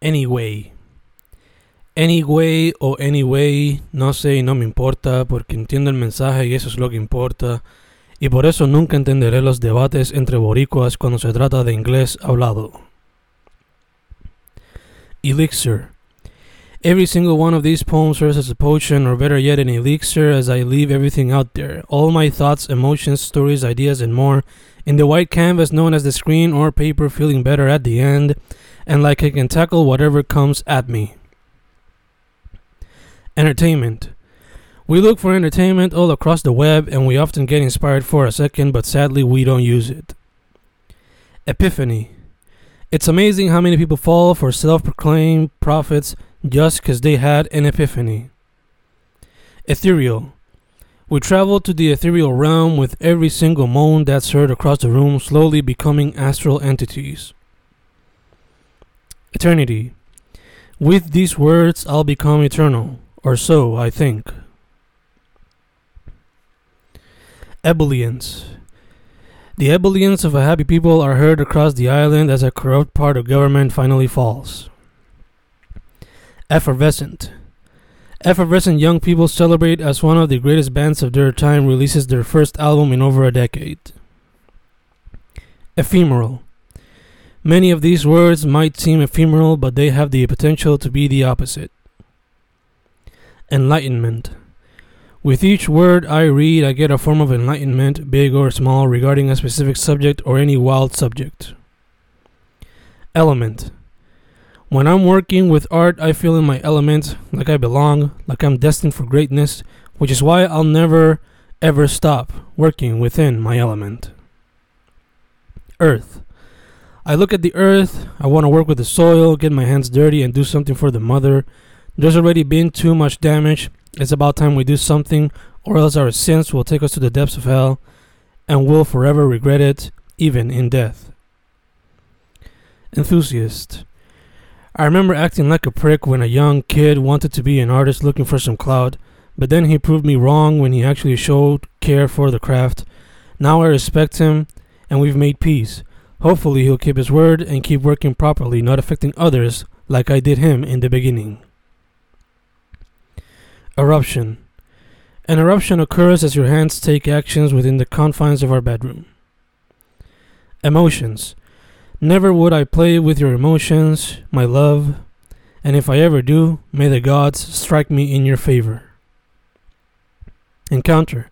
Anyway. Anyway o anyway, no sé y no me importa porque entiendo el mensaje y eso es lo que importa. Y por eso nunca entenderé los debates entre boricuas cuando se trata de inglés hablado. Elixir. Every single one of these poems serves as a potion, or better yet, an elixir, as I leave everything out there. All my thoughts, emotions, stories, ideas, and more in the white canvas known as the screen or paper, feeling better at the end, and like I can tackle whatever comes at me. Entertainment. We look for entertainment all across the web, and we often get inspired for a second, but sadly, we don't use it. Epiphany. It's amazing how many people fall for self proclaimed prophets just because they had an epiphany. Ethereal. We travel to the ethereal realm with every single moan that's heard across the room, slowly becoming astral entities. Eternity. With these words, I'll become eternal, or so I think. Ebullience. The ebullience of a happy people are heard across the island as a corrupt part of government finally falls. Effervescent. Effervescent young people celebrate as one of the greatest bands of their time releases their first album in over a decade. Ephemeral. Many of these words might seem ephemeral, but they have the potential to be the opposite. Enlightenment. With each word I read, I get a form of enlightenment, big or small, regarding a specific subject or any wild subject. Element. When I'm working with art, I feel in my element, like I belong, like I'm destined for greatness, which is why I'll never, ever stop working within my element. Earth. I look at the earth, I want to work with the soil, get my hands dirty, and do something for the mother. There's already been too much damage. It's about time we do something, or else our sins will take us to the depths of hell, and we'll forever regret it, even in death. Enthusiast. I remember acting like a prick when a young kid wanted to be an artist looking for some clout, but then he proved me wrong when he actually showed care for the craft. Now I respect him, and we've made peace. Hopefully, he'll keep his word and keep working properly, not affecting others like I did him in the beginning. Eruption. An eruption occurs as your hands take actions within the confines of our bedroom. Emotions. Never would I play with your emotions, my love, and if I ever do, may the gods strike me in your favor. Encounter.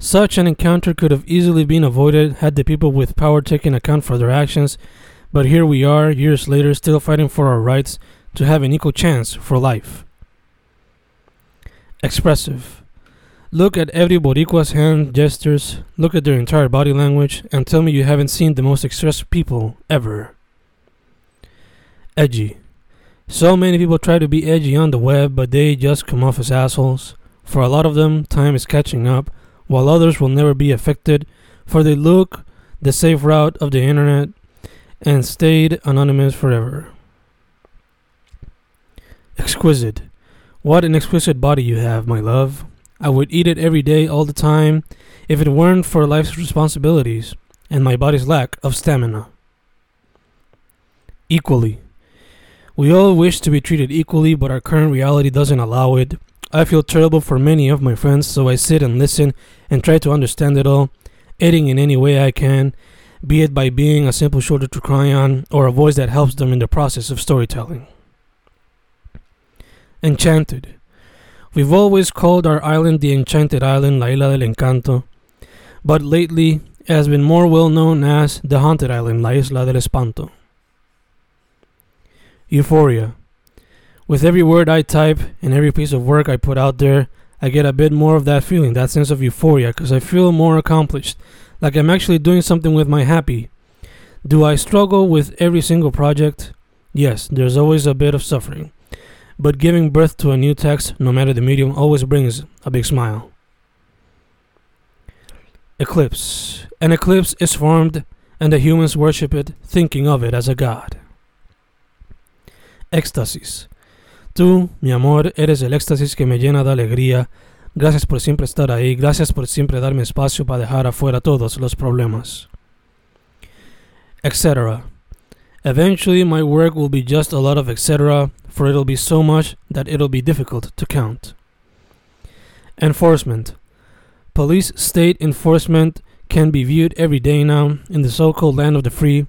Such an encounter could have easily been avoided had the people with power taken account for their actions, but here we are, years later, still fighting for our rights to have an equal chance for life. Expressive. Look at every Boricua's hand gestures, look at their entire body language, and tell me you haven't seen the most expressive people ever. Edgy. So many people try to be edgy on the web, but they just come off as assholes. For a lot of them, time is catching up, while others will never be affected, for they look the safe route of the internet and stayed anonymous forever. Exquisite. What an exquisite body you have, my love. I would eat it every day, all the time, if it weren't for life's responsibilities and my body's lack of stamina. Equally. We all wish to be treated equally, but our current reality doesn't allow it. I feel terrible for many of my friends, so I sit and listen and try to understand it all, aiding in any way I can, be it by being a simple shoulder to cry on or a voice that helps them in the process of storytelling. Enchanted. We've always called our island the Enchanted Island, La Isla del Encanto, but lately it has been more well known as the Haunted Island, La Isla del Espanto. Euphoria. With every word I type and every piece of work I put out there, I get a bit more of that feeling, that sense of euphoria, because I feel more accomplished, like I'm actually doing something with my happy. Do I struggle with every single project? Yes, there's always a bit of suffering. But giving birth to a new text, no matter the medium, always brings a big smile. Eclipse. An eclipse is formed, and the humans worship it, thinking of it as a god. Éxtasis. Tú, mi amor, eres el éxtasis que me llena de alegría. Gracias por siempre estar ahí. Gracias por siempre darme espacio para dejar afuera todos los problemas. Etc. Eventually, my work will be just a lot of etc., for it'll be so much that it'll be difficult to count. Enforcement Police state enforcement can be viewed every day now in the so called land of the free,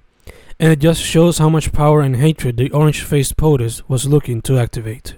and it just shows how much power and hatred the orange faced POTUS was looking to activate.